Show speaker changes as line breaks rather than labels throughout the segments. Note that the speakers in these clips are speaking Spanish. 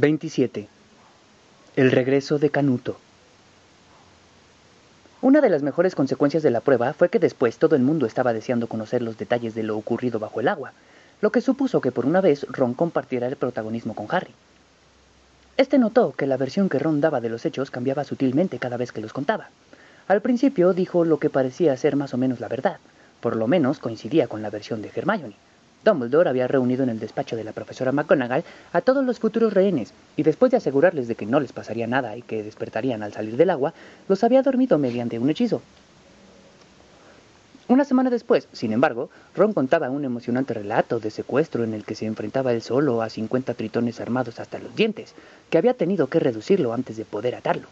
27. El regreso de Canuto. Una de las mejores consecuencias de la prueba fue que después todo el mundo estaba deseando conocer los detalles de lo ocurrido bajo el agua, lo que supuso que por una vez Ron compartiera el protagonismo con Harry. Este notó que la versión que Ron daba de los hechos cambiaba sutilmente cada vez que los contaba. Al principio dijo lo que parecía ser más o menos la verdad, por lo menos coincidía con la versión de Hermione Dumbledore había reunido en el despacho de la profesora McGonagall a todos los futuros rehenes y después de asegurarles de que no les pasaría nada y que despertarían al salir del agua, los había dormido mediante un hechizo. Una semana después, sin embargo, Ron contaba un emocionante relato de secuestro en el que se enfrentaba él solo a 50 tritones armados hasta los dientes, que había tenido que reducirlo antes de poder atarlo.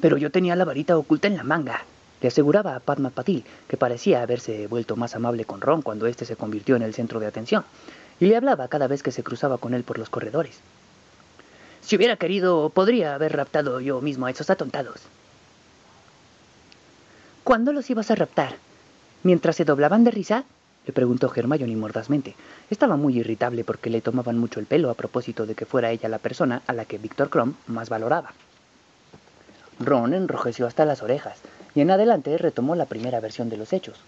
Pero yo tenía la varita oculta en la manga, le aseguraba a Padma Patil, que parecía haberse vuelto más amable con Ron cuando éste se convirtió en el centro de atención, y le hablaba cada vez que se cruzaba con él por los corredores. Si hubiera querido, podría haber raptado yo mismo a esos atontados. ¿Cuándo los ibas a raptar? ¿Mientras se doblaban de risa? le preguntó Hermione mordazmente. Estaba muy irritable porque le tomaban mucho el pelo a propósito de que fuera ella la persona a la que Víctor Crumb más valoraba. Ron enrojeció hasta las orejas, y en adelante retomó la primera versión de los hechos.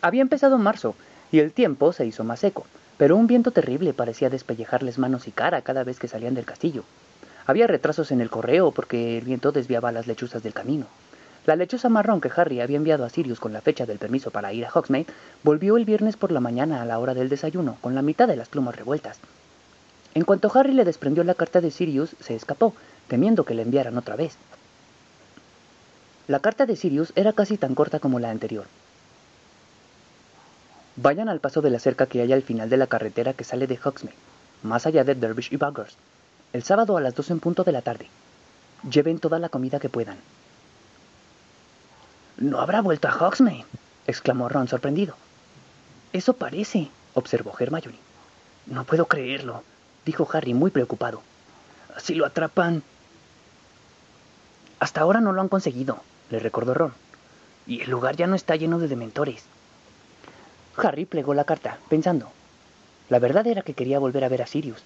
Había empezado marzo, y el tiempo se hizo más seco, pero un viento terrible parecía despellejarles manos y cara cada vez que salían del castillo. Había retrasos en el correo porque el viento desviaba las lechuzas del camino. La lechuza marrón que Harry había enviado a Sirius con la fecha del permiso para ir a Hogsmeade volvió el viernes por la mañana a la hora del desayuno, con la mitad de las plumas revueltas. En cuanto Harry le desprendió la carta de Sirius, se escapó, temiendo que le enviaran otra vez. La carta de Sirius era casi tan corta como la anterior. Vayan al paso de la cerca que hay al final de la carretera que sale de Hogsmeade, más allá de Dervish y Buggers, el sábado a las dos en punto de la tarde. Lleven toda la comida que puedan. No habrá vuelto a Hogsmeade, exclamó Ron sorprendido. Eso parece, observó Hermione. No puedo creerlo dijo Harry muy preocupado. Si lo atrapan... Hasta ahora no lo han conseguido, le recordó Ron. Y el lugar ya no está lleno de dementores. Harry plegó la carta, pensando. La verdad era que quería volver a ver a Sirius,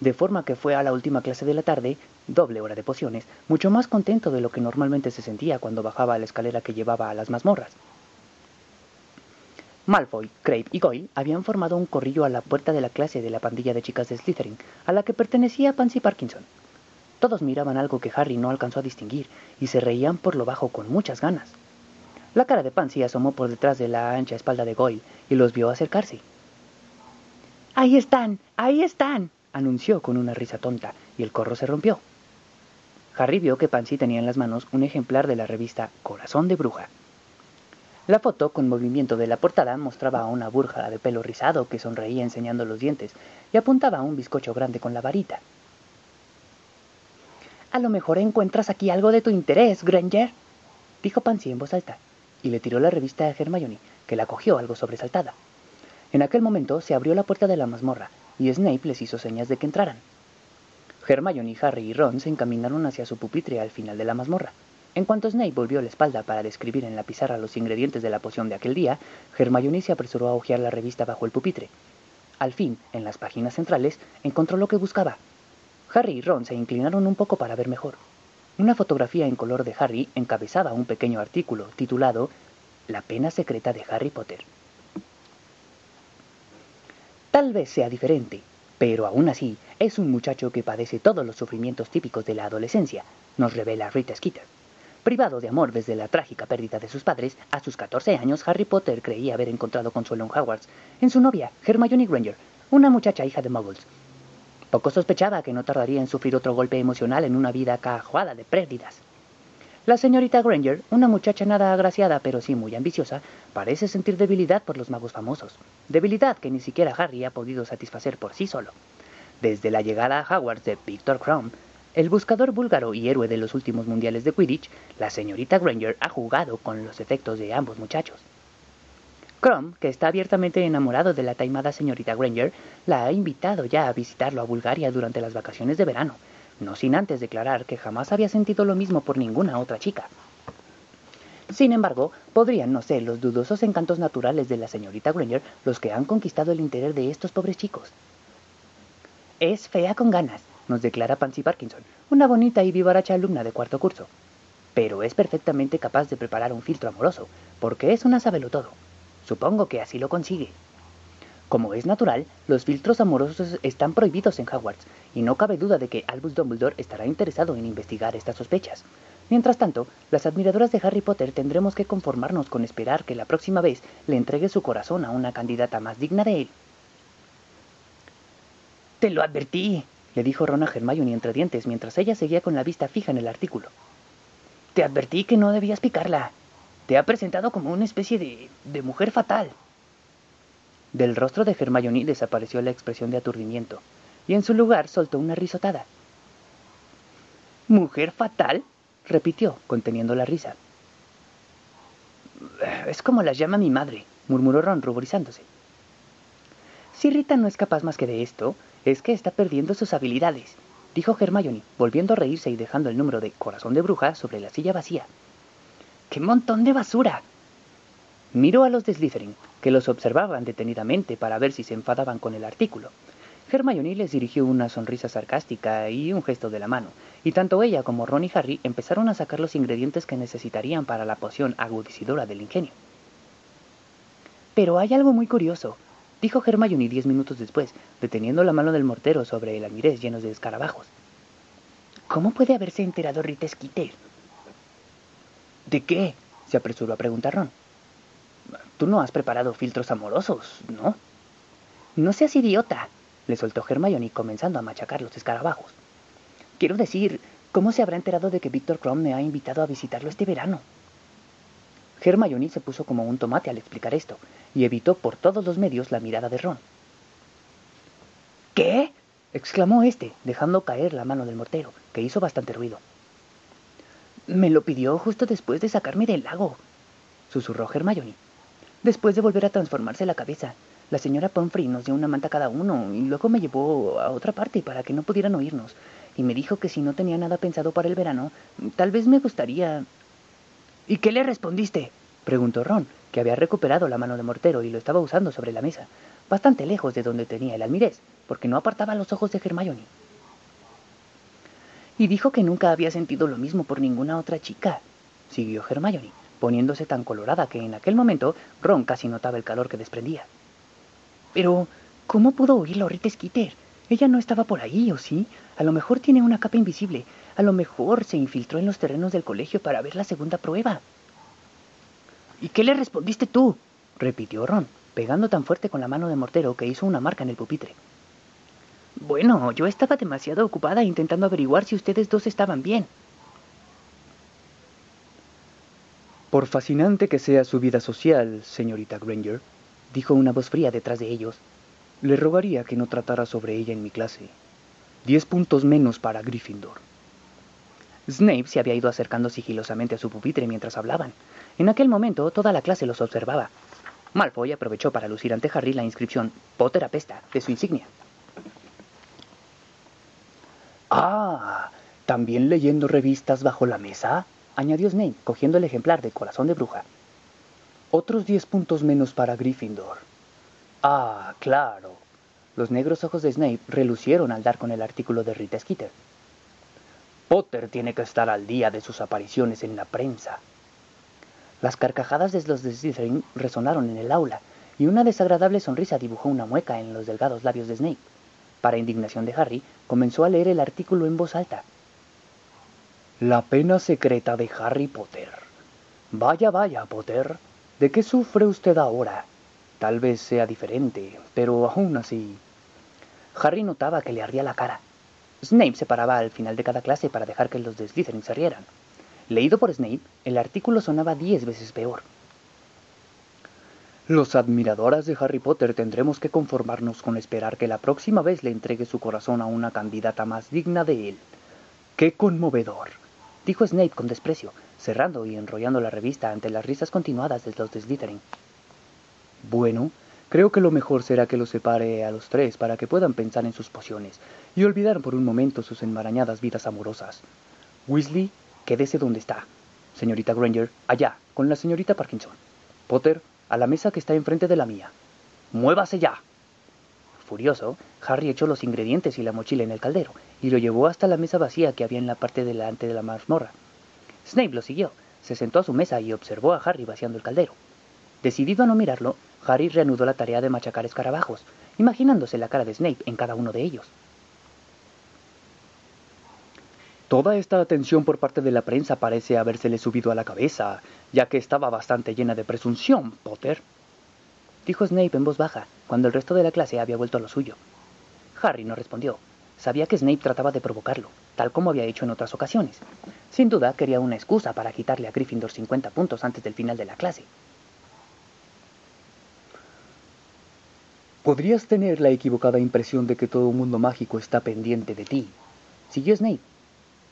de forma que fue a la última clase de la tarde, doble hora de pociones, mucho más contento de lo que normalmente se sentía cuando bajaba a la escalera que llevaba a las mazmorras. Malfoy, Crape y Goyle habían formado un corrillo a la puerta de la clase de la pandilla de chicas de Slytherin, a la que pertenecía Pansy Parkinson. Todos miraban algo que Harry no alcanzó a distinguir y se reían por lo bajo con muchas ganas. La cara de Pansy asomó por detrás de la ancha espalda de Goyle y los vio acercarse. ¡Ahí están! ¡Ahí están! anunció con una risa tonta, y el corro se rompió. Harry vio que Pansy tenía en las manos un ejemplar de la revista Corazón de Bruja. La foto, con movimiento de la portada, mostraba a una burja de pelo rizado que sonreía enseñando los dientes y apuntaba a un bizcocho grande con la varita. A lo mejor encuentras aquí algo de tu interés, Granger, dijo Pansy en voz alta, y le tiró la revista a Hermione, que la cogió algo sobresaltada. En aquel momento se abrió la puerta de la mazmorra, y Snape les hizo señas de que entraran. Hermione, Harry y Ron se encaminaron hacia su pupitre al final de la mazmorra. En cuanto Snape volvió la espalda para describir en la pizarra los ingredientes de la poción de aquel día, Hermione se apresuró a hojear la revista bajo el pupitre. Al fin, en las páginas centrales, encontró lo que buscaba. Harry y Ron se inclinaron un poco para ver mejor. Una fotografía en color de Harry encabezaba un pequeño artículo titulado La pena secreta de Harry Potter. Tal vez sea diferente, pero aún así es un muchacho que padece todos los sufrimientos típicos de la adolescencia, nos revela Rita Skeeter. Privado de amor desde la trágica pérdida de sus padres, a sus 14 años Harry Potter creía haber encontrado consuelo en Hogwarts, en su novia, Hermione Granger, una muchacha hija de muggles. Poco sospechaba que no tardaría en sufrir otro golpe emocional en una vida cajuada de pérdidas. La señorita Granger, una muchacha nada agraciada pero sí muy ambiciosa, parece sentir debilidad por los magos famosos, debilidad que ni siquiera Harry ha podido satisfacer por sí solo. Desde la llegada a Hogwarts de Victor Crumb, el buscador búlgaro y héroe de los últimos mundiales de Quidditch, la señorita Granger ha jugado con los efectos de ambos muchachos. Crumb, que está abiertamente enamorado de la taimada señorita Granger, la ha invitado ya a visitarlo a Bulgaria durante las vacaciones de verano, no sin antes declarar que jamás había sentido lo mismo por ninguna otra chica. Sin embargo, podrían no ser los dudosos encantos naturales de la señorita Granger los que han conquistado el interés de estos pobres chicos. Es fea con ganas, nos declara Pansy Parkinson, una bonita y vivaracha alumna de cuarto curso. Pero es perfectamente capaz de preparar un filtro amoroso, porque es una todo. Supongo que así lo consigue. Como es natural, los filtros amorosos están prohibidos en Hogwarts, y no cabe duda de que Albus Dumbledore estará interesado en investigar estas sospechas. Mientras tanto, las admiradoras de Harry Potter tendremos que conformarnos con esperar que la próxima vez le entregue su corazón a una candidata más digna de él. Te lo advertí, le dijo Ron a Hermione entre dientes mientras ella seguía con la vista fija en el artículo. Te advertí que no debías picarla. Te ha presentado como una especie de, de mujer fatal. Del rostro de Hermione desapareció la expresión de aturdimiento, y en su lugar soltó una risotada. ¿Mujer fatal? repitió, conteniendo la risa. Es como las llama mi madre, murmuró Ron ruborizándose. Si Rita no es capaz más que de esto, es que está perdiendo sus habilidades, dijo Hermione, volviendo a reírse y dejando el número de corazón de bruja sobre la silla vacía. ¡Qué montón de basura! Miró a los de Slytherin, que los observaban detenidamente para ver si se enfadaban con el artículo. Hermione les dirigió una sonrisa sarcástica y un gesto de la mano, y tanto ella como Ron y Harry empezaron a sacar los ingredientes que necesitarían para la poción agudicidora del ingenio. Pero hay algo muy curioso, dijo Hermione diez minutos después, deteniendo la mano del mortero sobre el almirez lleno de escarabajos. ¿Cómo puede haberse enterado Rita Skeeter? ¿De qué? se apresuró a preguntar Ron. Tú no has preparado filtros amorosos, ¿no? No seas idiota, le soltó Hermione comenzando a machacar los escarabajos. Quiero decir, ¿cómo se habrá enterado de que Víctor Crumb me ha invitado a visitarlo este verano? Hermione se puso como un tomate al explicar esto y evitó por todos los medios la mirada de Ron. ¿Qué? exclamó este, dejando caer la mano del mortero, que hizo bastante ruido. Me lo pidió justo después de sacarme del lago, susurró Hermione. Después de volver a transformarse la cabeza, la señora Pomfrey nos dio una manta cada uno y luego me llevó a otra parte para que no pudieran oírnos. Y me dijo que si no tenía nada pensado para el verano, tal vez me gustaría... ¿Y qué le respondiste? preguntó Ron, que había recuperado la mano de mortero y lo estaba usando sobre la mesa, bastante lejos de donde tenía el almirez, porque no apartaba los ojos de Hermione. Y dijo que nunca había sentido lo mismo por ninguna otra chica, siguió Hermione poniéndose tan colorada que en aquel momento Ron casi notaba el calor que desprendía. Pero, ¿cómo pudo oírlo Rita Skeeter? Ella no estaba por ahí, ¿o sí? A lo mejor tiene una capa invisible. A lo mejor se infiltró en los terrenos del colegio para ver la segunda prueba. ¿Y qué le respondiste tú? repitió Ron, pegando tan fuerte con la mano de mortero que hizo una marca en el pupitre. Bueno, yo estaba demasiado ocupada intentando averiguar si ustedes dos estaban bien,
Por fascinante que sea su vida social, señorita Granger, dijo una voz fría detrás de ellos, le rogaría que no tratara sobre ella en mi clase. Diez puntos menos para Gryffindor.
Snape se había ido acercando sigilosamente a su pupitre mientras hablaban. En aquel momento toda la clase los observaba. Malfoy aprovechó para lucir ante Harry la inscripción Potter apesta de su insignia.
Ah, ¿también leyendo revistas bajo la mesa? añadió Snape, cogiendo el ejemplar de Corazón de Bruja. Otros diez puntos menos para Gryffindor. Ah, claro. Los negros ojos de Snape relucieron al dar con el artículo de Rita Skeeter. Potter tiene que estar al día de sus apariciones en la prensa. Las carcajadas de los de Slytherin resonaron en el aula, y una desagradable sonrisa dibujó una mueca en los delgados labios de Snape. Para indignación de Harry, comenzó a leer el artículo en voz alta. La pena secreta de Harry Potter. Vaya, vaya, Potter. ¿De qué sufre usted ahora? Tal vez sea diferente, pero aún así...
Harry notaba que le ardía la cara. Snape se paraba al final de cada clase para dejar que los de Slytherin se rieran. Leído por Snape, el artículo sonaba diez veces peor.
Los admiradoras de Harry Potter tendremos que conformarnos con esperar que la próxima vez le entregue su corazón a una candidata más digna de él. ¡Qué conmovedor!
dijo Snape con desprecio, cerrando y enrollando la revista ante las risas continuadas de los de Slytherin.
Bueno, creo que lo mejor será que los separe a los tres para que puedan pensar en sus pociones y olvidar por un momento sus enmarañadas vidas amorosas. Weasley, quédese donde está. Señorita Granger, allá, con la señorita Parkinson. Potter, a la mesa que está enfrente de la mía. ¡Muévase ya! Furioso, Harry echó los ingredientes y la mochila en el caldero y lo llevó hasta la mesa vacía que había en la parte delante de la mazmorra. Snape lo siguió, se sentó a su mesa y observó a Harry vaciando el caldero. Decidido a no mirarlo, Harry reanudó la tarea de machacar escarabajos, imaginándose la cara de Snape en cada uno de ellos. Toda esta atención por parte de la prensa parece habérsele subido a la cabeza, ya que estaba bastante llena de presunción, Potter. Dijo Snape en voz baja, cuando el resto de la clase había vuelto a lo suyo. Harry no respondió. Sabía que Snape trataba de provocarlo, tal como había hecho en otras ocasiones. Sin duda quería una excusa para quitarle a Gryffindor 50 puntos antes del final de la clase. Podrías tener la equivocada impresión de que todo un mundo mágico está pendiente de ti. Siguió Snape,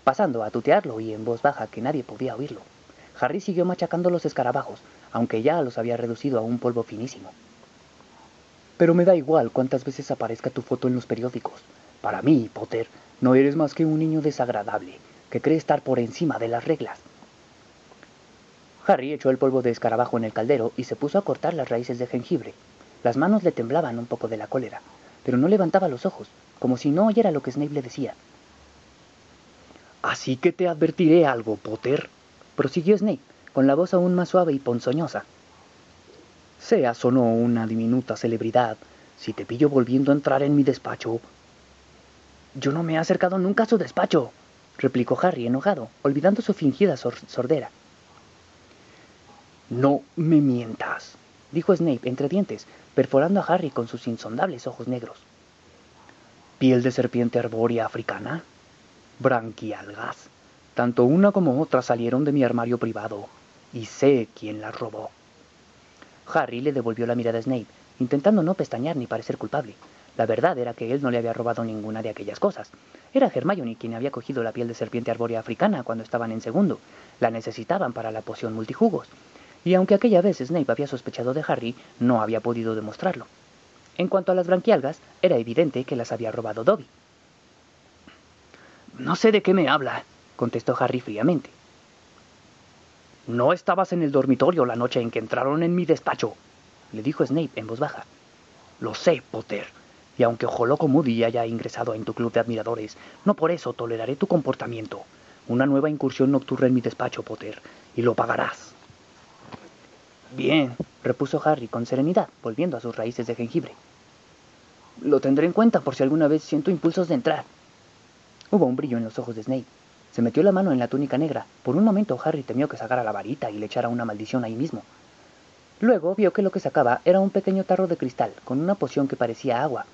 pasando a tutearlo y en voz baja que nadie podía oírlo. Harry siguió machacando los escarabajos, aunque ya los había reducido a un polvo finísimo. Pero me da igual cuántas veces aparezca tu foto en los periódicos. Para mí, Potter, no eres más que un niño desagradable, que cree estar por encima de las reglas. Harry echó el polvo de escarabajo en el caldero y se puso a cortar las raíces de jengibre. Las manos le temblaban un poco de la cólera, pero no levantaba los ojos, como si no oyera lo que Snape le decía. Así que te advertiré algo, Potter, prosiguió Snape, con la voz aún más suave y ponzoñosa. Seas o no una diminuta celebridad, si te pillo volviendo a entrar en mi despacho. Yo no me he acercado nunca a su despacho, replicó Harry enojado, olvidando su fingida sordera. No me mientas, dijo Snape entre dientes, perforando a Harry con sus insondables ojos negros. ¿Piel de serpiente arbórea africana? branquialgas. Tanto una como otra salieron de mi armario privado, y sé quién las robó. Harry le devolvió la mirada a Snape, intentando no pestañear ni parecer culpable. La verdad era que él no le había robado ninguna de aquellas cosas. Era Hermione quien había cogido la piel de serpiente arbórea africana cuando estaban en segundo. La necesitaban para la poción multijugos. Y aunque aquella vez Snape había sospechado de Harry, no había podido demostrarlo. En cuanto a las branquialgas, era evidente que las había robado Dobby. No sé de qué me habla, contestó Harry fríamente. No estabas en el dormitorio la noche en que entraron en mi despacho, le dijo Snape en voz baja. Lo sé, Potter, y aunque Ojoloco Moody haya ingresado en tu club de admiradores, no por eso toleraré tu comportamiento. Una nueva incursión nocturna en mi despacho, Potter, y lo pagarás. Bien, repuso Harry con serenidad, volviendo a sus raíces de jengibre. Lo tendré en cuenta por si alguna vez siento impulsos de entrar. Hubo un brillo en los ojos de Snape. Se metió la mano en la túnica negra. Por un momento Harry temió que sacara la varita y le echara una maldición ahí mismo. Luego vio que lo que sacaba era un pequeño tarro de cristal con una poción que parecía agua.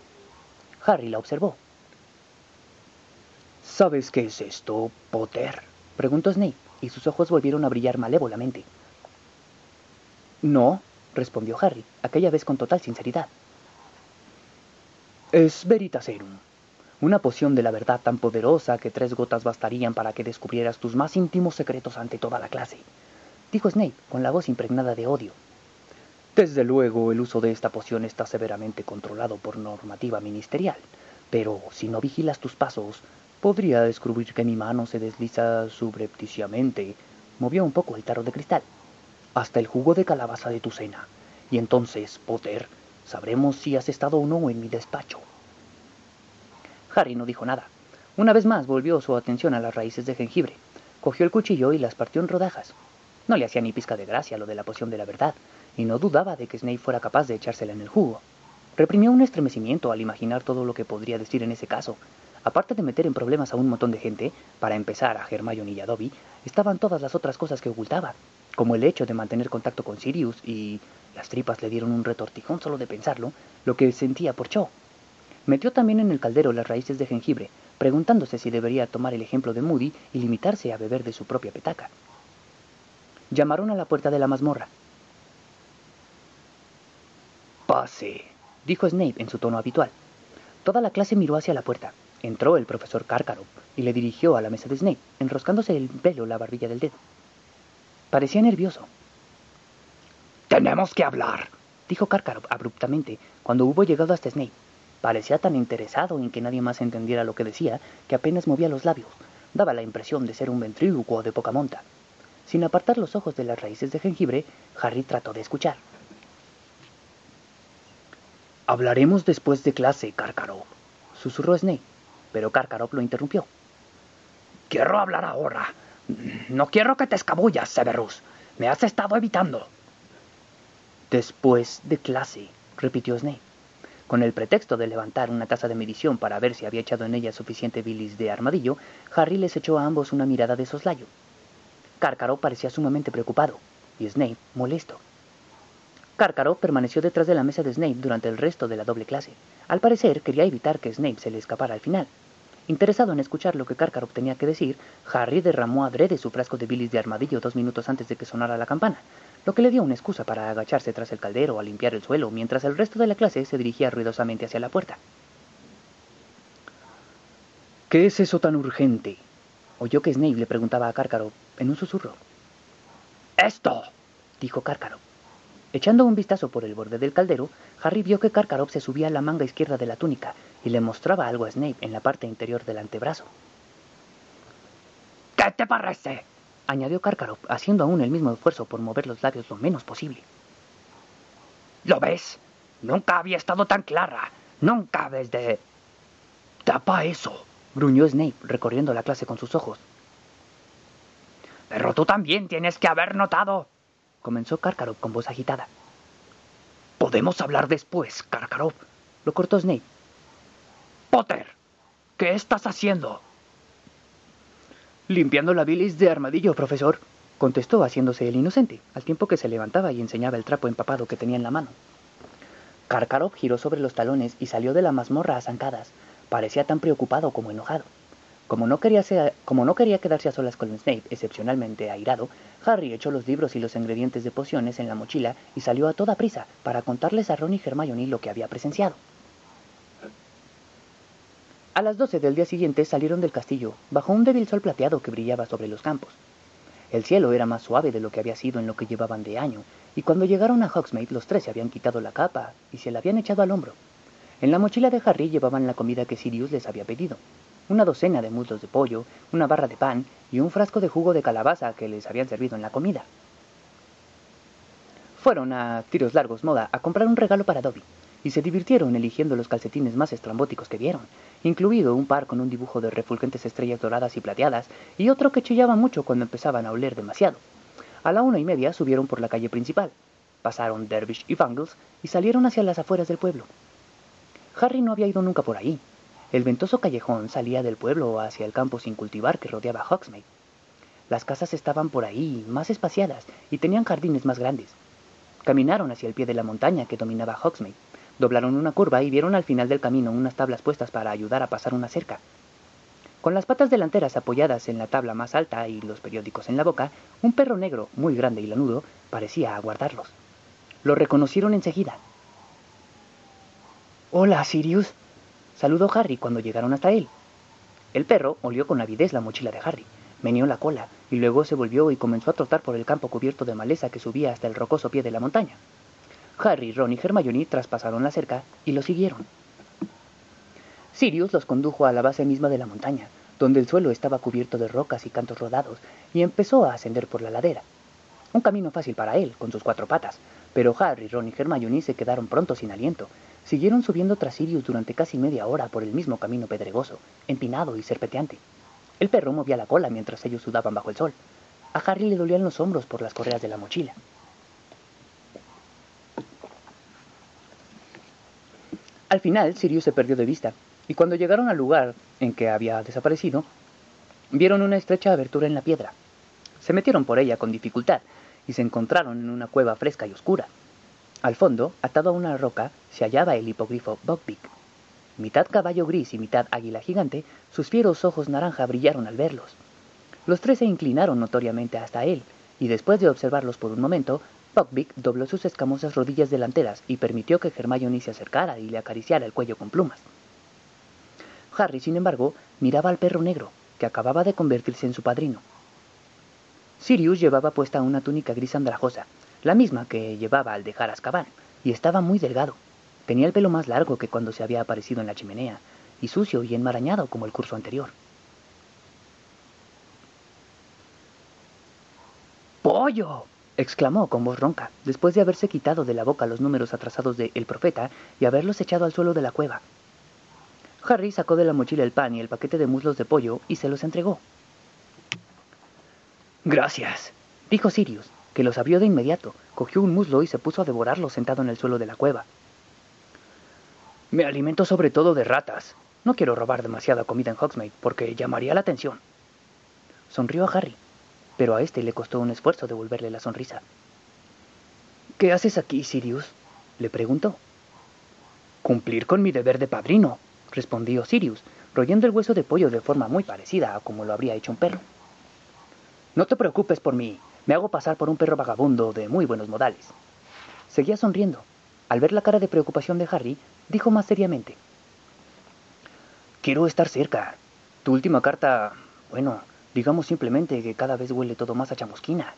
Harry la observó. ¿Sabes qué es esto, Potter? preguntó Snape, y sus ojos volvieron a brillar malévolamente. No, respondió Harry, aquella vez con total sinceridad. Es Veritaserum, una poción de la verdad tan poderosa que tres gotas bastarían para que descubrieras tus más íntimos secretos ante toda la clase, dijo Snape con la voz impregnada de odio. Desde luego, el uso de esta poción está severamente controlado por normativa ministerial, pero si no vigilas tus pasos, podría descubrir que mi mano se desliza subrepticiamente. Movió un poco el tarro de cristal. Hasta el jugo de calabaza de tu cena. Y entonces, Potter, sabremos si has estado o no en mi despacho. Harry no dijo nada. Una vez más volvió su atención a las raíces de jengibre. Cogió el cuchillo y las partió en rodajas. No le hacía ni pizca de gracia lo de la poción de la verdad, y no dudaba de que Snape fuera capaz de echársela en el jugo. Reprimió un estremecimiento al imaginar todo lo que podría decir en ese caso. Aparte de meter en problemas a un montón de gente, para empezar a Hermione y a Dobby, estaban todas las otras cosas que ocultaba, como el hecho de mantener contacto con Sirius y las tripas le dieron un retortijón solo de pensarlo, lo que sentía por Cho. Metió también en el caldero las raíces de jengibre, preguntándose si debería tomar el ejemplo de Moody y limitarse a beber de su propia petaca. Llamaron a la puerta de la mazmorra. Pase, dijo Snape en su tono habitual. Toda la clase miró hacia la puerta. Entró el profesor Karkaroff y le dirigió a la mesa de Snape, enroscándose el pelo la barbilla del dedo. Parecía nervioso. Tenemos que hablar, dijo Karkaroff abruptamente cuando hubo llegado hasta Snape. Parecía tan interesado en que nadie más entendiera lo que decía que apenas movía los labios. Daba la impresión de ser un ventrílocuo de poca monta.
Sin apartar los ojos de las raíces de jengibre, Harry trató de escuchar.
Hablaremos después de clase, Karkaroff, susurró Snape, pero Karkaroff lo interrumpió.
Quiero hablar ahora. No quiero que te escabullas, Severus. Me has estado evitando.
Después de clase, repitió Snape. Con el pretexto de levantar una taza de medición para ver si había echado en ella suficiente bilis de armadillo, Harry les echó a ambos una mirada de soslayo. Cárcaro parecía sumamente preocupado, y Snape molesto. Cárcaro permaneció detrás de la mesa de Snape durante el resto de la doble clase. Al parecer quería evitar que Snape se le escapara al final. Interesado en escuchar lo que Cárcaro tenía que decir, Harry derramó adrede su frasco de bilis de armadillo dos minutos antes de que sonara la campana, lo que le dio una excusa para agacharse tras el caldero a limpiar el suelo mientras el resto de la clase se dirigía ruidosamente hacia la puerta.
¿Qué es eso tan urgente?
Oyó que Snape le preguntaba a Cárcaro en un susurro.
¡Esto!
dijo Cárcaro. Echando un vistazo por el borde del caldero, Harry vio que Karkaroff se subía a la manga izquierda de la túnica y le mostraba algo a Snape en la parte interior del antebrazo.
¿Qué te parece?
añadió Karkaroff, haciendo aún el mismo esfuerzo por mover los labios lo menos posible.
¿Lo ves? Nunca había estado tan clara. Nunca desde...
Tapa eso,
gruñó Snape, recorriendo la clase con sus ojos.
Pero tú también tienes que haber notado,
comenzó Karkaroff con voz agitada.
Podemos hablar después, Karkaroff,
lo cortó Snape.
Potter, ¿qué estás haciendo?
Limpiando la bilis de armadillo, profesor, contestó haciéndose el inocente, al tiempo que se levantaba y enseñaba el trapo empapado que tenía en la mano.
Karkaroff giró sobre los talones y salió de la mazmorra a zancadas. Parecía tan preocupado como enojado. Como no, quería como no quería quedarse a solas con Snape, excepcionalmente airado, Harry echó los libros y los ingredientes de pociones en la mochila y salió a toda prisa para contarles a Ron y Hermione lo que había presenciado. A las doce del día siguiente salieron del castillo, bajo un débil sol plateado que brillaba sobre los campos. El cielo era más suave de lo que había sido en lo que llevaban de año, y cuando llegaron a Hogsmeade los tres se habían quitado la capa y se la habían echado al hombro. En la mochila de Harry llevaban la comida que Sirius les había pedido, una docena de muslos de pollo, una barra de pan y un frasco de jugo de calabaza que les habían servido en la comida. Fueron a tiros largos moda a comprar un regalo para Dobby, y se divirtieron eligiendo los calcetines más estrambóticos que vieron, incluido un par con un dibujo de refulgentes estrellas doradas y plateadas y otro que chillaba mucho cuando empezaban a oler demasiado. A la una y media subieron por la calle principal, pasaron Dervish y Bangles y salieron hacia las afueras del pueblo. Harry no había ido nunca por ahí. El ventoso callejón salía del pueblo hacia el campo sin cultivar que rodeaba Hogsmeade. Las casas estaban por ahí, más espaciadas, y tenían jardines más grandes. Caminaron hacia el pie de la montaña que dominaba Hogsmeade, Doblaron una curva y vieron al final del camino unas tablas puestas para ayudar a pasar una cerca. Con las patas delanteras apoyadas en la tabla más alta y los periódicos en la boca, un perro negro, muy grande y lanudo, parecía aguardarlos. Lo reconocieron enseguida. Hola, Sirius, saludó Harry cuando llegaron hasta él. El perro olió con avidez la mochila de Harry, meneó la cola y luego se volvió y comenzó a trotar por el campo cubierto de maleza que subía hasta el rocoso pie de la montaña. Harry, Ron y Hermione traspasaron la cerca y lo siguieron. Sirius los condujo a la base misma de la montaña, donde el suelo estaba cubierto de rocas y cantos rodados, y empezó a ascender por la ladera. Un camino fácil para él, con sus cuatro patas, pero Harry, Ron y Hermione se quedaron pronto sin aliento. Siguieron subiendo tras Sirius durante casi media hora por el mismo camino pedregoso, empinado y serpenteante. El perro movía la cola mientras ellos sudaban bajo el sol. A Harry le dolían los hombros por las correas de la mochila. Al final, Sirius se perdió de vista, y cuando llegaron al lugar en que había desaparecido, vieron una estrecha abertura en la piedra. Se metieron por ella con dificultad y se encontraron en una cueva fresca y oscura. Al fondo, atado a una roca, se hallaba el hipogrifo Buckbeak. Mitad caballo gris y mitad águila gigante, sus fieros ojos naranja brillaron al verlos. Los tres se inclinaron notoriamente hasta él, y después de observarlos por un momento, Buckbeak dobló sus escamosas rodillas delanteras y permitió que Hermione se acercara y le acariciara el cuello con plumas. Harry, sin embargo, miraba al perro negro, que acababa de convertirse en su padrino. Sirius llevaba puesta una túnica gris andrajosa, la misma que llevaba al dejar Azkaban, y estaba muy delgado. Tenía el pelo más largo que cuando se había aparecido en la chimenea, y sucio y enmarañado como el curso anterior. pollo! Exclamó con voz ronca, después de haberse quitado de la boca los números atrasados de El Profeta y haberlos echado al suelo de la cueva. Harry sacó de la mochila el pan y el paquete de muslos de pollo y se los entregó.
Gracias,
dijo Sirius, que los abrió de inmediato, cogió un muslo y se puso a devorarlo sentado en el suelo de la cueva.
Me alimento sobre todo de ratas. No quiero robar demasiada comida en Hogsmeade porque llamaría la atención.
Sonrió a Harry, pero a este le costó un esfuerzo devolverle la sonrisa.
¿Qué haces aquí, Sirius? le preguntó. Cumplir con mi deber de padrino, respondió Sirius, royendo el hueso de pollo de forma muy parecida a como lo habría hecho un perro. No te preocupes por mí, me hago pasar por un perro vagabundo de muy buenos modales.
Seguía sonriendo. Al ver la cara de preocupación de Harry, dijo más seriamente.
Quiero estar cerca. Tu última carta, bueno, digamos simplemente que cada vez huele todo más a chamusquina.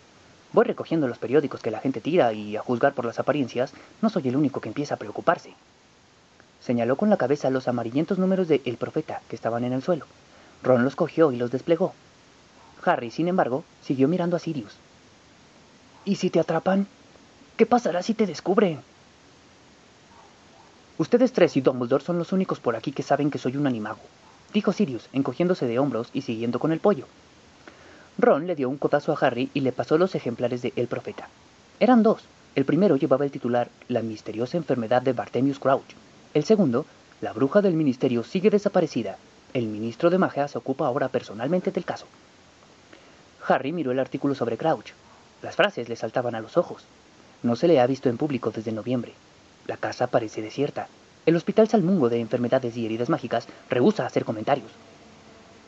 Voy recogiendo los periódicos que la gente tira y, a juzgar por las apariencias, no soy el único que empieza a preocuparse.
Señaló con la cabeza los amarillentos números de El Profeta que estaban en el suelo. Ron los cogió y los desplegó. Harry, sin embargo, siguió mirando a Sirius.
¿Y si te atrapan? ¿Qué pasará si te descubren?
Ustedes tres y Dumbledore son los únicos por aquí que saben que soy un animago, dijo Sirius, encogiéndose de hombros y siguiendo con el pollo. Ron le dio un codazo a Harry y le pasó los ejemplares de El Profeta. Eran dos. El primero llevaba el titular La misteriosa enfermedad de Bartemius Crouch. El segundo, La bruja del ministerio sigue desaparecida. El ministro de magia se ocupa ahora personalmente del caso. Harry miró el artículo sobre Crouch. Las frases le saltaban a los ojos. No se le ha visto en público desde noviembre. La casa parece desierta. El Hospital Salmungo de Enfermedades y Heridas Mágicas rehúsa hacer comentarios.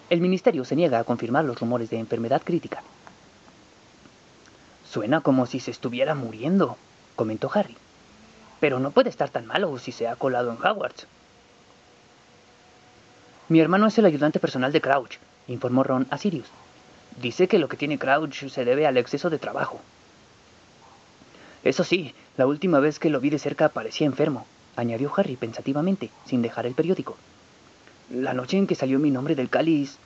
El ministerio se niega a confirmar los rumores de enfermedad crítica.
Suena como si se estuviera muriendo, comentó Harry. Pero no puede estar tan malo si se ha colado en Hogwarts.
Mi hermano es el ayudante personal de Crouch, informó Ron a Sirius.
Dice que lo que tiene Crouch se debe al exceso de trabajo. Eso sí, la última vez que lo vi de cerca parecía enfermo, añadió Harry pensativamente, sin dejar el periódico. La noche en que salió mi nombre del cáliz.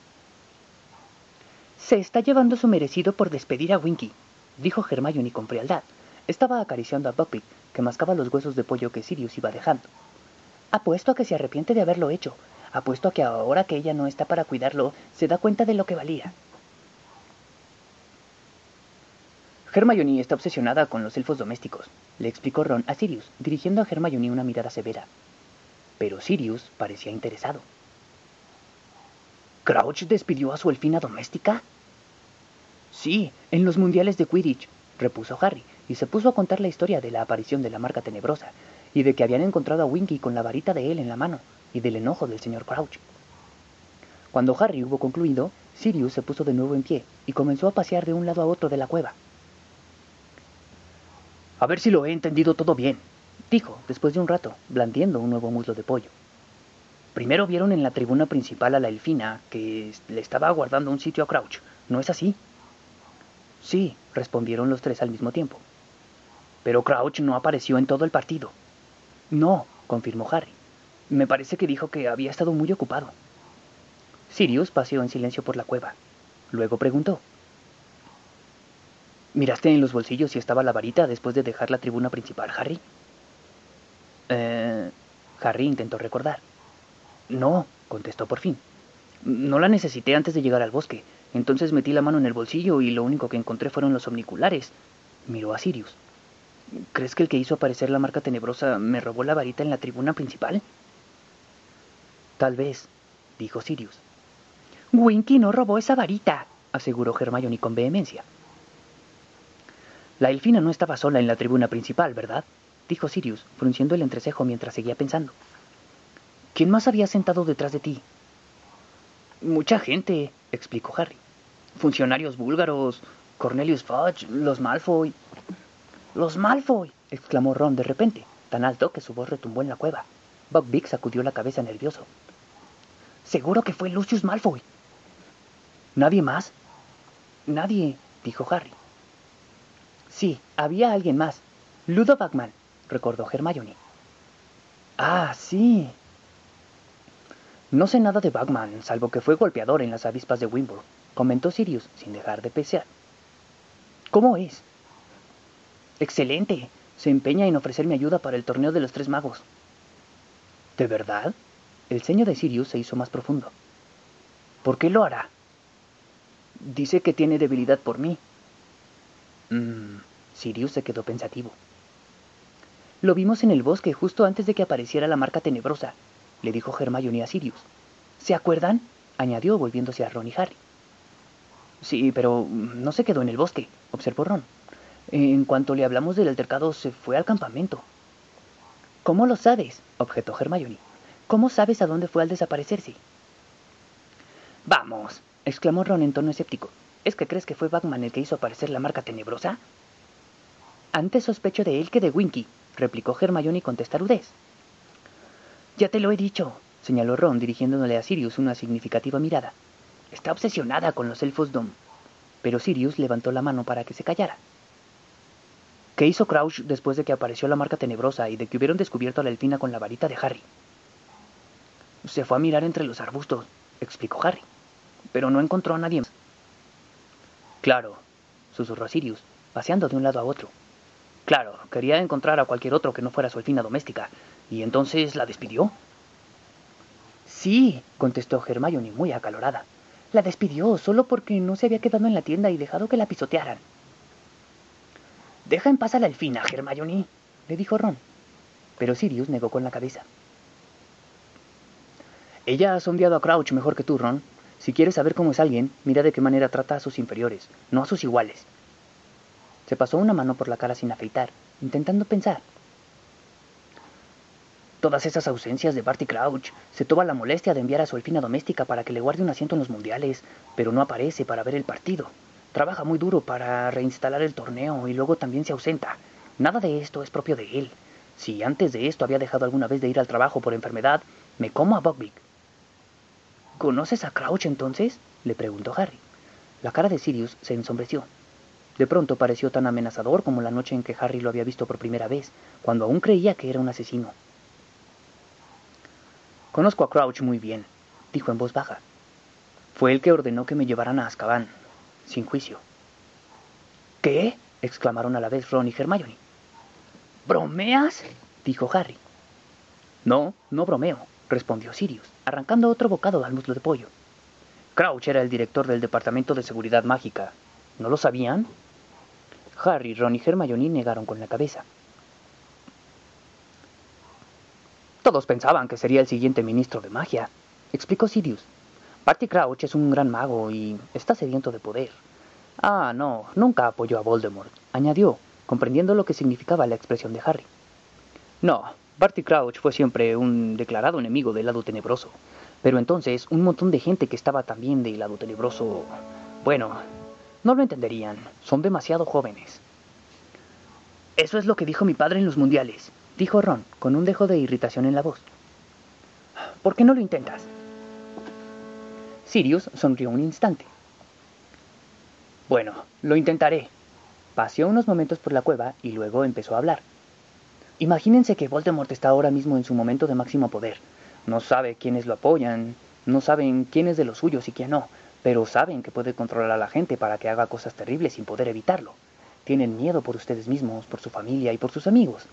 Se está llevando su merecido por despedir a Winky, dijo Hermione con frialdad.
Estaba acariciando a Buckbeak, que mascaba los huesos de pollo que Sirius iba dejando.
Apuesto a que se arrepiente de haberlo hecho. Apuesto a que ahora que ella no está para cuidarlo, se da cuenta de lo que valía.
Hermione está obsesionada con los elfos domésticos, le explicó Ron a Sirius, dirigiendo a Hermione una mirada severa. Pero Sirius parecía interesado.
¿Crouch despidió a su elfina doméstica?
Sí, en los mundiales de Quidditch, repuso Harry, y se puso a contar la historia de la aparición de la marca tenebrosa, y de que habían encontrado a Winky con la varita de él en la mano, y del enojo del señor Crouch. Cuando Harry hubo concluido, Sirius se puso de nuevo en pie y comenzó a pasear de un lado a otro de la cueva.
A ver si lo he entendido todo bien,
dijo, después de un rato, blandiendo un nuevo muslo de pollo.
Primero vieron en la tribuna principal a la elfina, que le estaba aguardando un sitio a Crouch, ¿no es así?
Sí, respondieron los tres al mismo tiempo.
Pero Crouch no apareció en todo el partido.
No, confirmó Harry.
Me parece que dijo que había estado muy ocupado.
Sirius paseó en silencio por la cueva. Luego preguntó.
¿Miraste en los bolsillos si estaba la varita después de dejar la tribuna principal, Harry?
Eh... Harry intentó recordar.
No, contestó por fin. No la necesité antes de llegar al bosque. Entonces metí la mano en el bolsillo y lo único que encontré fueron los omniculares. Miró a Sirius. ¿Crees que el que hizo aparecer la marca tenebrosa me robó la varita en la tribuna principal?
Tal vez, dijo Sirius.
Winky no robó esa varita,
aseguró Hermione con vehemencia. La elfina no estaba sola en la tribuna principal, ¿verdad? dijo Sirius, frunciendo el entrecejo mientras seguía pensando. ¿Quién más había sentado detrás de ti?
Mucha gente, explicó Harry. Funcionarios búlgaros, Cornelius Fudge, los Malfoy.
¡Los Malfoy! exclamó Ron de repente, tan alto que su voz retumbó en la cueva. Big sacudió la cabeza nervioso.
Seguro que fue Lucius Malfoy.
¿Nadie más?
Nadie, dijo Harry.
Sí, había alguien más. Ludo Bagman, recordó Hermione.
Ah, sí.
No sé nada de Bagman, salvo que fue golpeador en las avispas de Wimbledon, comentó Sirius sin dejar de pesear.
¿Cómo es? Excelente. Se empeña en ofrecerme ayuda para el torneo de los tres magos.
¿De verdad? El ceño de Sirius se hizo más profundo. ¿Por qué lo hará?
Dice que tiene debilidad por mí.
Mmm. Sirius se quedó pensativo.
Lo vimos en el bosque justo antes de que apareciera la marca tenebrosa, le dijo Hermione a Sirius. ¿Se acuerdan? añadió volviéndose a Ron y Harry.
Sí, pero no se quedó en el bosque, observó Ron. En cuanto le hablamos del altercado, se fue al campamento.
¿Cómo lo sabes? objetó Hermione. ¿Cómo sabes a dónde fue al desaparecerse?
Vamos, exclamó Ron en tono escéptico. ¿Es que crees que fue Batman el que hizo aparecer la marca tenebrosa?
Antes sospecho de él que de Winky, replicó Hermione con testarudez.
Ya te lo he dicho, señaló Ron dirigiéndole a Sirius una significativa mirada. Está obsesionada con los elfos Dom. Pero Sirius levantó la mano para que se callara. ¿Qué hizo Crouch después de que apareció la marca tenebrosa y de que hubieron descubierto a la elfina con la varita de Harry?
Se fue a mirar entre los arbustos, explicó Harry, pero no encontró a nadie más.
Claro, susurró Sirius, paseando de un lado a otro. Claro, quería encontrar a cualquier otro que no fuera su elfina doméstica, y entonces la despidió.
Sí, contestó Hermione muy acalorada. La despidió solo porque no se había quedado en la tienda y dejado que la pisotearan.
Deja en paz a la elfina, Hermione, le dijo Ron. Pero Sirius negó con la cabeza. Ella ha sondeado a Crouch mejor que tú, Ron. Si quieres saber cómo es alguien, mira de qué manera trata a sus inferiores, no a sus iguales. Se pasó una mano por la cara sin afeitar, intentando pensar. Todas esas ausencias de Barty Crouch, se toma la molestia de enviar a su elfina doméstica para que le guarde un asiento en los mundiales, pero no aparece para ver el partido. Trabaja muy duro para reinstalar el torneo y luego también se ausenta. Nada de esto es propio de él. Si antes de esto había dejado alguna vez de ir al trabajo por enfermedad, me como a Buckbeak.
¿Conoces a Crouch entonces? le preguntó Harry.
La cara de Sirius se ensombreció. De pronto pareció tan amenazador como la noche en que Harry lo había visto por primera vez, cuando aún creía que era un asesino. Conozco a Crouch muy bien, dijo en voz baja. Fue el que ordenó que me llevaran a Azkaban, sin juicio.
¿Qué? exclamaron a la vez Ron y Hermione. ¿Bromeas? dijo Harry.
No, no bromeo, respondió Sirius, arrancando otro bocado al muslo de pollo. Crouch era el director del Departamento de Seguridad Mágica. ¿No lo sabían? Harry, Ron y Hermione negaron con la cabeza. Todos pensaban que sería el siguiente ministro de magia, explicó Sirius. Barty Crouch es un gran mago y está sediento de poder. Ah, no, nunca apoyó a Voldemort, añadió, comprendiendo lo que significaba la expresión de Harry. No, Barty Crouch fue siempre un declarado enemigo del lado tenebroso. Pero entonces un montón de gente que estaba también del lado tenebroso... Bueno, no lo entenderían, son demasiado jóvenes.
Eso es lo que dijo mi padre en los mundiales, dijo Ron, con un dejo de irritación en la voz. ¿Por qué no lo intentas?
Sirius sonrió un instante. Bueno, lo intentaré. Paseó unos momentos por la cueva y luego empezó a hablar. Imagínense que Voldemort está ahora mismo en su momento de máximo poder. No sabe quiénes lo apoyan, no saben quién es de los suyos y quién no, pero saben que puede controlar a la gente para que haga cosas terribles sin poder evitarlo. Tienen miedo por ustedes mismos, por su familia y por sus amigos.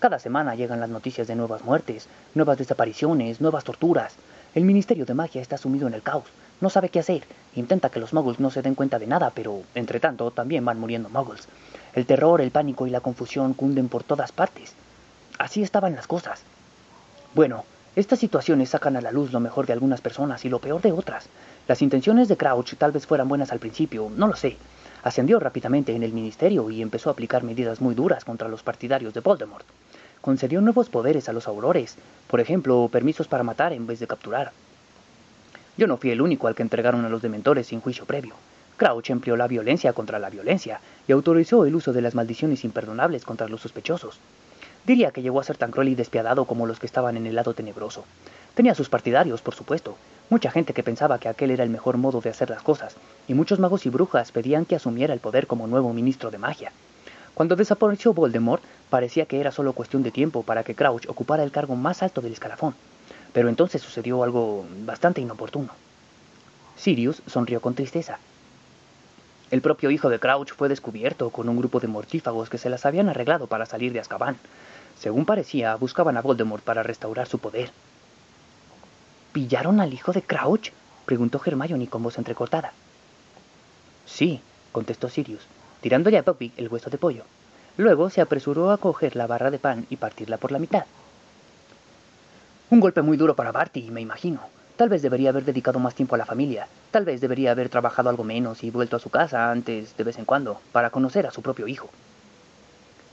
Cada semana llegan las noticias de nuevas muertes, nuevas desapariciones, nuevas torturas. El Ministerio de Magia está sumido en el caos, no sabe qué hacer, intenta que los muggles no se den cuenta de nada, pero entre tanto también van muriendo muggles. El terror, el pánico y la confusión cunden por todas partes. Así estaban las cosas. Bueno, estas situaciones sacan a la luz lo mejor de algunas personas y lo peor de otras. Las intenciones de Crouch tal vez fueran buenas al principio, no lo sé. Ascendió rápidamente en el ministerio y empezó a aplicar medidas muy duras contra los partidarios de Voldemort concedió nuevos poderes a los aurores, por ejemplo, permisos para matar en vez de capturar. Yo no fui el único al que entregaron a los dementores sin juicio previo. Crouch empleó la violencia contra la violencia y autorizó el uso de las maldiciones imperdonables contra los sospechosos. Diría que llegó a ser tan cruel y despiadado como los que estaban en el lado tenebroso. Tenía sus partidarios, por supuesto, mucha gente que pensaba que aquel era el mejor modo de hacer las cosas, y muchos magos y brujas pedían que asumiera el poder como nuevo ministro de magia. Cuando desapareció Voldemort, parecía que era solo cuestión de tiempo para que Crouch ocupara el cargo más alto del escalafón. Pero entonces sucedió algo bastante inoportuno. Sirius sonrió con tristeza.
El propio hijo de Crouch fue descubierto con un grupo de mortífagos que se las habían arreglado para salir de Azkaban. Según parecía, buscaban a Voldemort para restaurar su poder.
¿Pillaron al hijo de Crouch? preguntó Hermione con voz entrecortada.
Sí, contestó Sirius, tirándole a Poppy el hueso de pollo. Luego se apresuró a coger la barra de pan y partirla por la mitad. Un golpe muy duro para Barty, me imagino. Tal vez debería haber dedicado más tiempo a la familia. Tal vez debería haber trabajado algo menos y vuelto a su casa antes, de vez en cuando, para conocer a su propio hijo.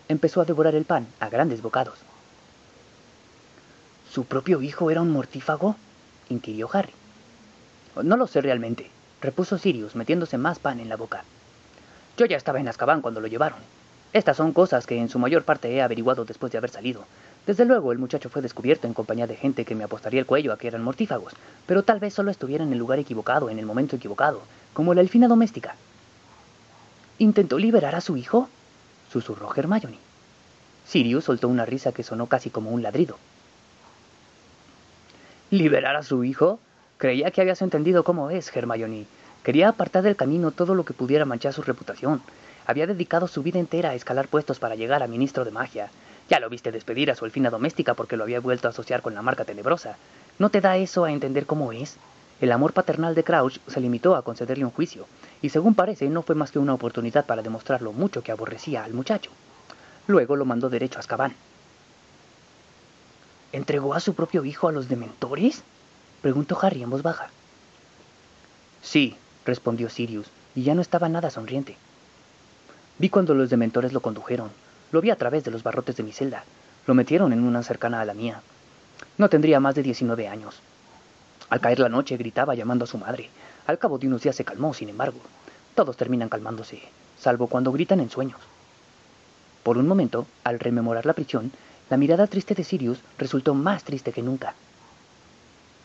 Empezó a devorar el pan a grandes bocados.
¿Su propio hijo era un mortífago? inquirió Harry.
No lo sé realmente, repuso Sirius, metiéndose más pan en la boca. Yo ya estaba en Azkaban cuando lo llevaron. Estas son cosas que en su mayor parte he averiguado después de haber salido. Desde luego, el muchacho fue descubierto en compañía de gente que me apostaría el cuello a que eran mortífagos, pero tal vez solo estuviera en el lugar equivocado, en el momento equivocado, como la elfina doméstica.
¿Intentó liberar a su hijo?
Susurró Hermione. Sirius soltó una risa que sonó casi como un ladrido. ¿Liberar a su hijo? Creía que habías entendido cómo es, Hermione. Quería apartar del camino todo lo que pudiera manchar su reputación. Había dedicado su vida entera a escalar puestos para llegar a ministro de magia. Ya lo viste despedir a su elfina doméstica porque lo había vuelto a asociar con la marca tenebrosa. ¿No te da eso a entender cómo es? El amor paternal de Crouch se limitó a concederle un juicio, y según parece no fue más que una oportunidad para demostrar lo mucho que aborrecía al muchacho. Luego lo mandó derecho a Azkaban.
¿Entregó a su propio hijo a los dementores? preguntó Harry en voz baja.
Sí, respondió Sirius, y ya no estaba nada sonriente. Vi cuando los dementores lo condujeron. Lo vi a través de los barrotes de mi celda. Lo metieron en una cercana a la mía. No tendría más de 19 años. Al caer la noche gritaba llamando a su madre. Al cabo de unos días se calmó, sin embargo. Todos terminan calmándose, salvo cuando gritan en sueños. Por un momento, al rememorar la prisión, la mirada triste de Sirius resultó más triste que nunca.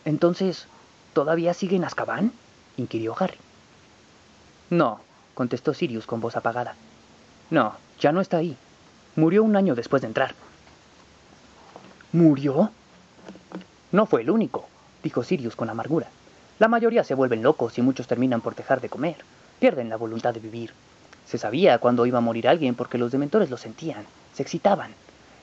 Entonces, ¿todavía sigue en Azkaban? inquirió Harry.
No, contestó Sirius con voz apagada. No, ya no está ahí. Murió un año después de entrar.
¿Murió?
No fue el único, dijo Sirius con amargura. La mayoría se vuelven locos y muchos terminan por dejar de comer. Pierden la voluntad de vivir. Se sabía cuándo iba a morir alguien porque los dementores lo sentían, se excitaban.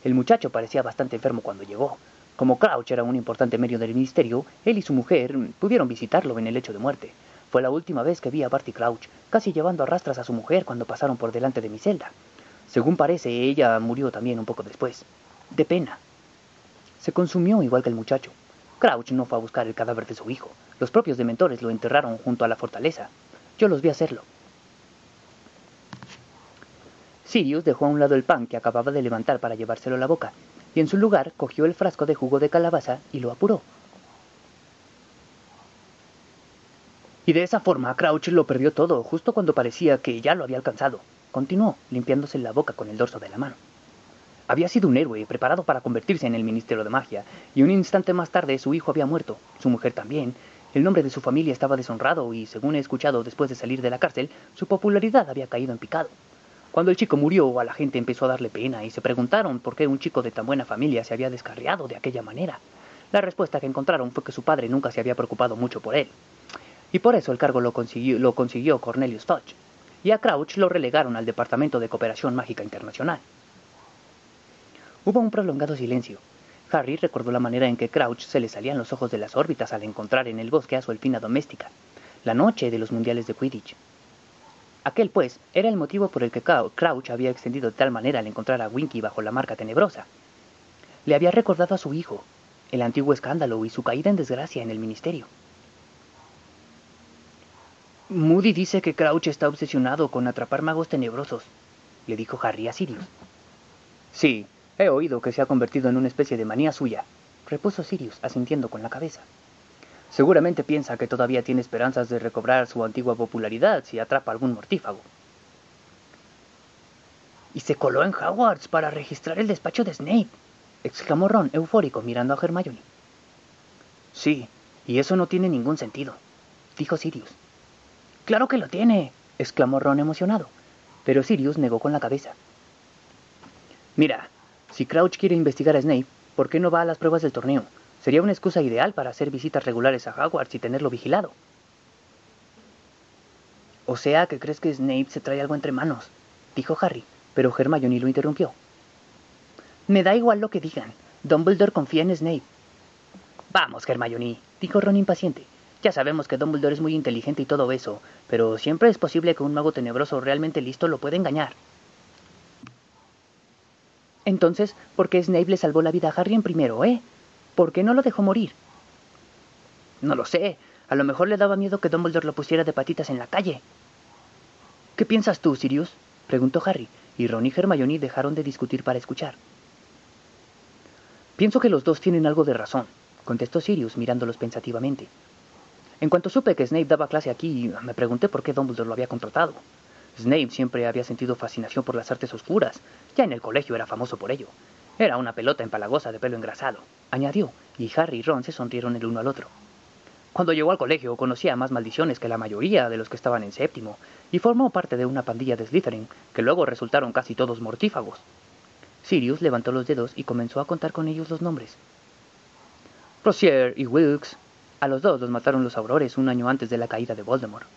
El muchacho parecía bastante enfermo cuando llegó, como Crouch era un importante medio del ministerio, él y su mujer pudieron visitarlo en el lecho de muerte. Fue la última vez que vi a Barty Crouch, casi llevando a rastras a su mujer cuando pasaron por delante de mi celda. Según parece, ella murió también un poco después. De pena. Se consumió igual que el muchacho. Crouch no fue a buscar el cadáver de su hijo. Los propios dementores lo enterraron junto a la fortaleza. Yo los vi hacerlo. Sirius dejó a un lado el pan que acababa de levantar para llevárselo a la boca y en su lugar cogió el frasco de jugo de calabaza y lo apuró. Y de esa forma Crouch lo perdió todo justo cuando parecía que ya lo había alcanzado. Continuó, limpiándose la boca con el dorso de la mano. Había sido un héroe, preparado para convertirse en el Ministerio de Magia, y un instante más tarde su hijo había muerto, su mujer también, el nombre de su familia estaba deshonrado y, según he escuchado después de salir de la cárcel, su popularidad había caído en picado. Cuando el chico murió, a la gente empezó a darle pena y se preguntaron por qué un chico de tan buena familia se había descarriado de aquella manera. La respuesta que encontraron fue que su padre nunca se había preocupado mucho por él. Y por eso el cargo lo consiguió, lo consiguió Cornelius Fudge. Y a Crouch lo relegaron al Departamento de Cooperación Mágica Internacional. Hubo un prolongado silencio. Harry recordó la manera en que Crouch se le salían los ojos de las órbitas al encontrar en el bosque a su elfina doméstica, la noche de los mundiales de Quidditch. Aquel, pues, era el motivo por el que Crouch había extendido de tal manera al encontrar a Winky bajo la marca tenebrosa. Le había recordado a su hijo, el antiguo escándalo y su caída en desgracia en el ministerio. Moody dice que Crouch está obsesionado con atrapar magos tenebrosos, le dijo Harry a Sirius. Sí, he oído que se ha convertido en una especie de manía suya, repuso Sirius, asintiendo con la cabeza. Seguramente piensa que todavía tiene esperanzas de recobrar su antigua popularidad si atrapa algún mortífago.
Y se coló en Hogwarts para registrar el despacho de Snape, exclamó Ron, eufórico, mirando a Hermione.
Sí, y eso no tiene ningún sentido, dijo Sirius.
Claro que lo tiene, exclamó Ron emocionado,
pero Sirius negó con la cabeza. Mira, si Crouch quiere investigar a Snape, ¿por qué no va a las pruebas del torneo? Sería una excusa ideal para hacer visitas regulares a Hogwarts y tenerlo vigilado. O sea que crees que Snape se trae algo entre manos, dijo Harry, pero Hermione lo interrumpió. Me da igual lo que digan. Dumbledore confía en Snape. Vamos, Hermione, dijo Ron impaciente. Ya sabemos que Dumbledore es muy inteligente y todo eso, pero siempre es posible que un mago tenebroso realmente listo lo pueda engañar. Entonces, ¿por qué Snape le salvó la vida a Harry en primero, eh? ¿Por qué no lo dejó morir? No lo sé. A lo mejor le daba miedo que Dumbledore lo pusiera de patitas en la calle. ¿Qué piensas tú, Sirius? preguntó Harry, y Ron y Hermione dejaron de discutir para escuchar. Pienso que los dos tienen algo de razón, contestó Sirius mirándolos pensativamente. En cuanto supe que Snape daba clase aquí, me pregunté por qué Dumbledore lo había contratado. Snape siempre había sentido fascinación por las artes oscuras. Ya en el colegio era famoso por ello. Era una pelota empalagosa de pelo engrasado, añadió, y Harry y Ron se sonrieron el uno al otro. Cuando llegó al colegio conocía más maldiciones que la mayoría de los que estaban en séptimo, y formó parte de una pandilla de Slytherin, que luego resultaron casi todos mortífagos. Sirius levantó los dedos y comenzó a contar con ellos los nombres. Rosier y Wilkes, a los dos los mataron los aurores un año antes de la caída de Voldemort.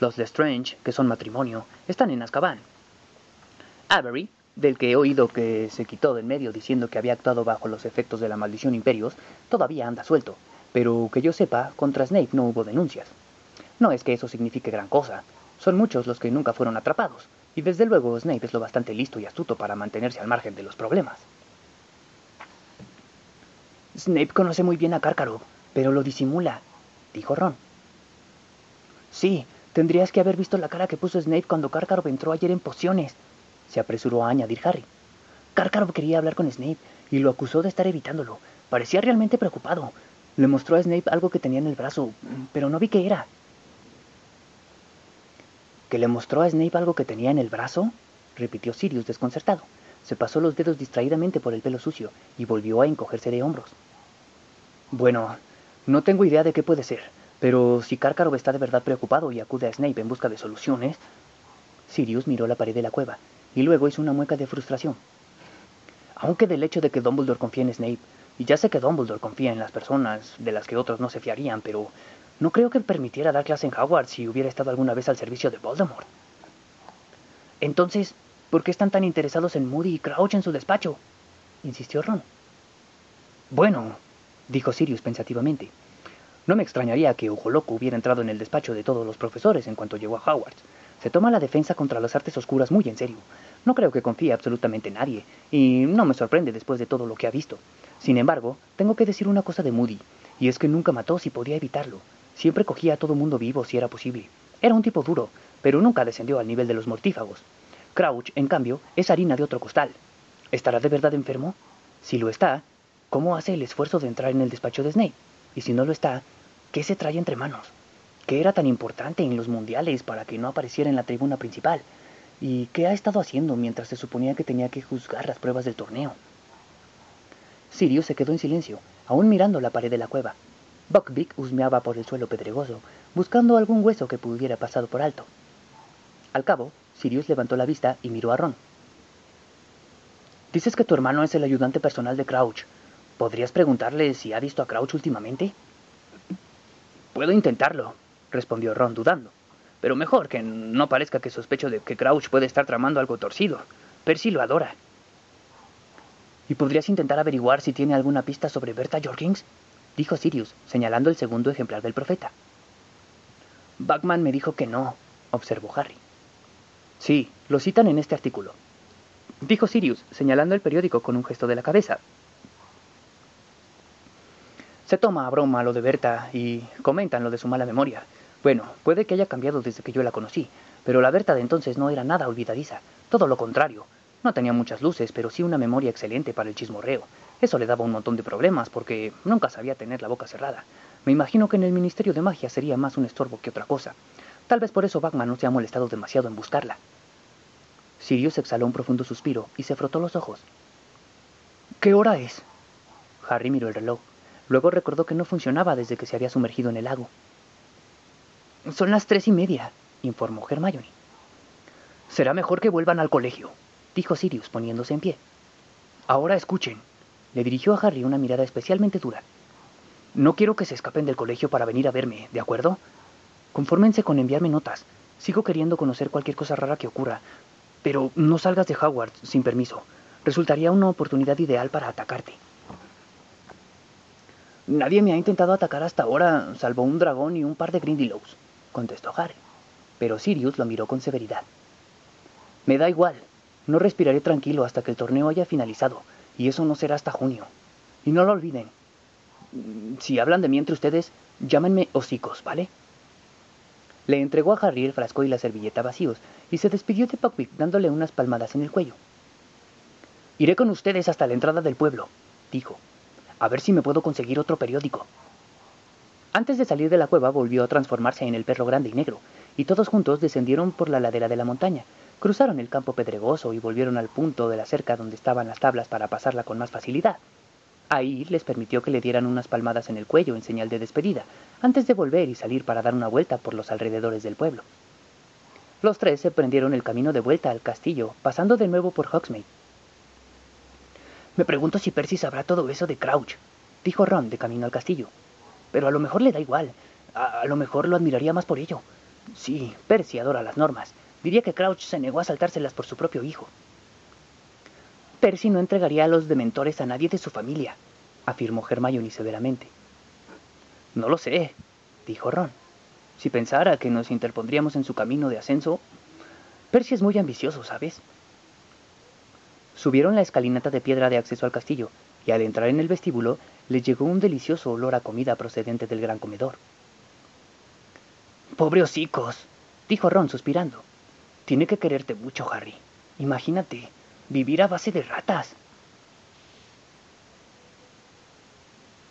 Los Lestrange, que son matrimonio, están en Azkaban. Avery, del que he oído que se quitó del medio diciendo que había actuado bajo los efectos de la maldición Imperios, todavía anda suelto, pero que yo sepa, contra Snape no hubo denuncias. No es que eso signifique gran cosa, son muchos los que nunca fueron atrapados, y desde luego Snape es lo bastante listo y astuto para mantenerse al margen de los problemas. Snape conoce muy bien a Cárcaro, pero lo disimula, dijo Ron. Sí, tendrías que haber visto la cara que puso Snape cuando Karkaroff entró ayer en pociones, se apresuró a añadir Harry. Karkaroff quería hablar con Snape y lo acusó de estar evitándolo. Parecía realmente preocupado. Le mostró a Snape algo que tenía en el brazo, pero no vi qué era. ¿Que le mostró a Snape algo que tenía en el brazo? repitió Sirius desconcertado. Se pasó los dedos distraídamente por el pelo sucio y volvió a encogerse de hombros. Bueno, no tengo idea de qué puede ser, pero si Karkaroff está de verdad preocupado y acude a Snape en busca de soluciones... Sirius miró la pared de la cueva y luego hizo una mueca de frustración. Aunque del hecho de que Dumbledore confía en Snape, y ya sé que Dumbledore confía en las personas de las que otros no se fiarían, pero no creo que permitiera dar clase en Hogwarts si hubiera estado alguna vez al servicio de Voldemort. Entonces, ¿por qué están tan interesados en Moody y Crouch en su despacho? insistió Ron. Bueno, dijo Sirius pensativamente. No me extrañaría que Ojo Loco hubiera entrado en el despacho de todos los profesores en cuanto llegó a Hogwarts. Se toma la defensa contra las artes oscuras muy en serio. No creo que confíe absolutamente en nadie, y no me sorprende después de todo lo que ha visto. Sin embargo, tengo que decir una cosa de Moody, y es que nunca mató si podía evitarlo. Siempre cogía a todo mundo vivo si era posible. Era un tipo duro, pero nunca descendió al nivel de los mortífagos. Crouch, en cambio, es harina de otro costal. ¿Estará de verdad enfermo? Si lo está, ¿cómo hace el esfuerzo de entrar en el despacho de Snape? Y si no lo está, ¿qué se trae entre manos? ¿Qué era tan importante en los mundiales para que no apareciera en la tribuna principal? ¿Y qué ha estado haciendo mientras se suponía que tenía que juzgar las pruebas del torneo? Sirius se quedó en silencio, aún mirando la pared de la cueva. Buckbeak husmeaba por el suelo pedregoso, buscando algún hueso que pudiera pasado por alto. Al cabo, Sirius levantó la vista y miró a Ron. Dices que tu hermano es el ayudante personal de Crouch. ¿Podrías preguntarle si ha visto a Crouch últimamente? Puedo intentarlo, respondió Ron dudando. Pero mejor que no parezca que sospecho de que Crouch puede estar tramando algo torcido. Percy lo adora. ¿Y podrías intentar averiguar si tiene alguna pista sobre Berta Jorkins? dijo Sirius, señalando el segundo ejemplar del profeta. Bachman me dijo que no, observó Harry. Sí, lo citan en este artículo. Dijo Sirius, señalando el periódico con un gesto de la cabeza. Se toma a broma lo de Berta y comentan lo de su mala memoria. Bueno, puede que haya cambiado desde que yo la conocí, pero la Berta de entonces no era nada olvidadiza, todo lo contrario. No tenía muchas luces, pero sí una memoria excelente para el chismorreo. Eso le daba un montón de problemas porque nunca sabía tener la boca cerrada. Me imagino que en el Ministerio de Magia sería más un estorbo que otra cosa. Tal vez por eso Batman no se ha molestado demasiado en buscarla. Sirius exhaló un profundo suspiro y se frotó los ojos. ¿Qué hora es? Harry miró el reloj. Luego recordó que no funcionaba desde que se había sumergido en el lago. Son las tres y media, informó Hermione. Será mejor que vuelvan al colegio, dijo Sirius poniéndose en pie. Ahora escuchen. Le dirigió a Harry una mirada especialmente dura. No quiero que se escapen del colegio para venir a verme, ¿de acuerdo? Confórmense con enviarme notas. Sigo queriendo conocer cualquier cosa rara que ocurra, pero no salgas de Howard sin permiso. Resultaría una oportunidad ideal para atacarte.
Nadie me ha intentado atacar hasta ahora, salvo un dragón y un par de Grindylows, contestó Harry. Pero Sirius lo miró con severidad. Me da igual, no respiraré tranquilo hasta que el torneo haya finalizado, y eso no será hasta junio. Y no lo olviden. Si hablan de mí entre ustedes, llámenme hocicos, ¿vale? Le entregó a Harry el frasco y la servilleta vacíos y se despidió de Buckbeak dándole unas palmadas en el cuello. Iré con ustedes hasta la entrada del pueblo, dijo. A ver si me puedo conseguir otro periódico. Antes de salir de la cueva volvió a transformarse en el perro grande y negro, y todos juntos descendieron por la ladera de la montaña, cruzaron el campo pedregoso y volvieron al punto de la cerca donde estaban las tablas para pasarla con más facilidad. Ahí les permitió que le dieran unas palmadas en el cuello en señal de despedida, antes de volver y salir para dar una vuelta por los alrededores del pueblo. Los tres se prendieron el camino de vuelta al castillo, pasando de nuevo por Hogsmeade. Me pregunto si Percy sabrá todo eso de Crouch, dijo Ron de camino al castillo. Pero a lo mejor le da igual. A, a lo mejor lo admiraría más por ello. Sí, Percy adora las normas. Diría que Crouch se negó a saltárselas por su propio hijo. Percy no entregaría a los dementores a nadie de su familia, afirmó Hermione severamente. No lo sé, dijo Ron. Si pensara que nos interpondríamos en su camino de ascenso, Percy es muy ambicioso, ¿sabes? Subieron la escalinata de piedra de acceso al castillo, y al entrar en el vestíbulo les llegó un delicioso olor a comida procedente del gran comedor. Pobre hocicos, dijo Ron suspirando. Tiene que quererte mucho, Harry. Imagínate, vivir a base de ratas.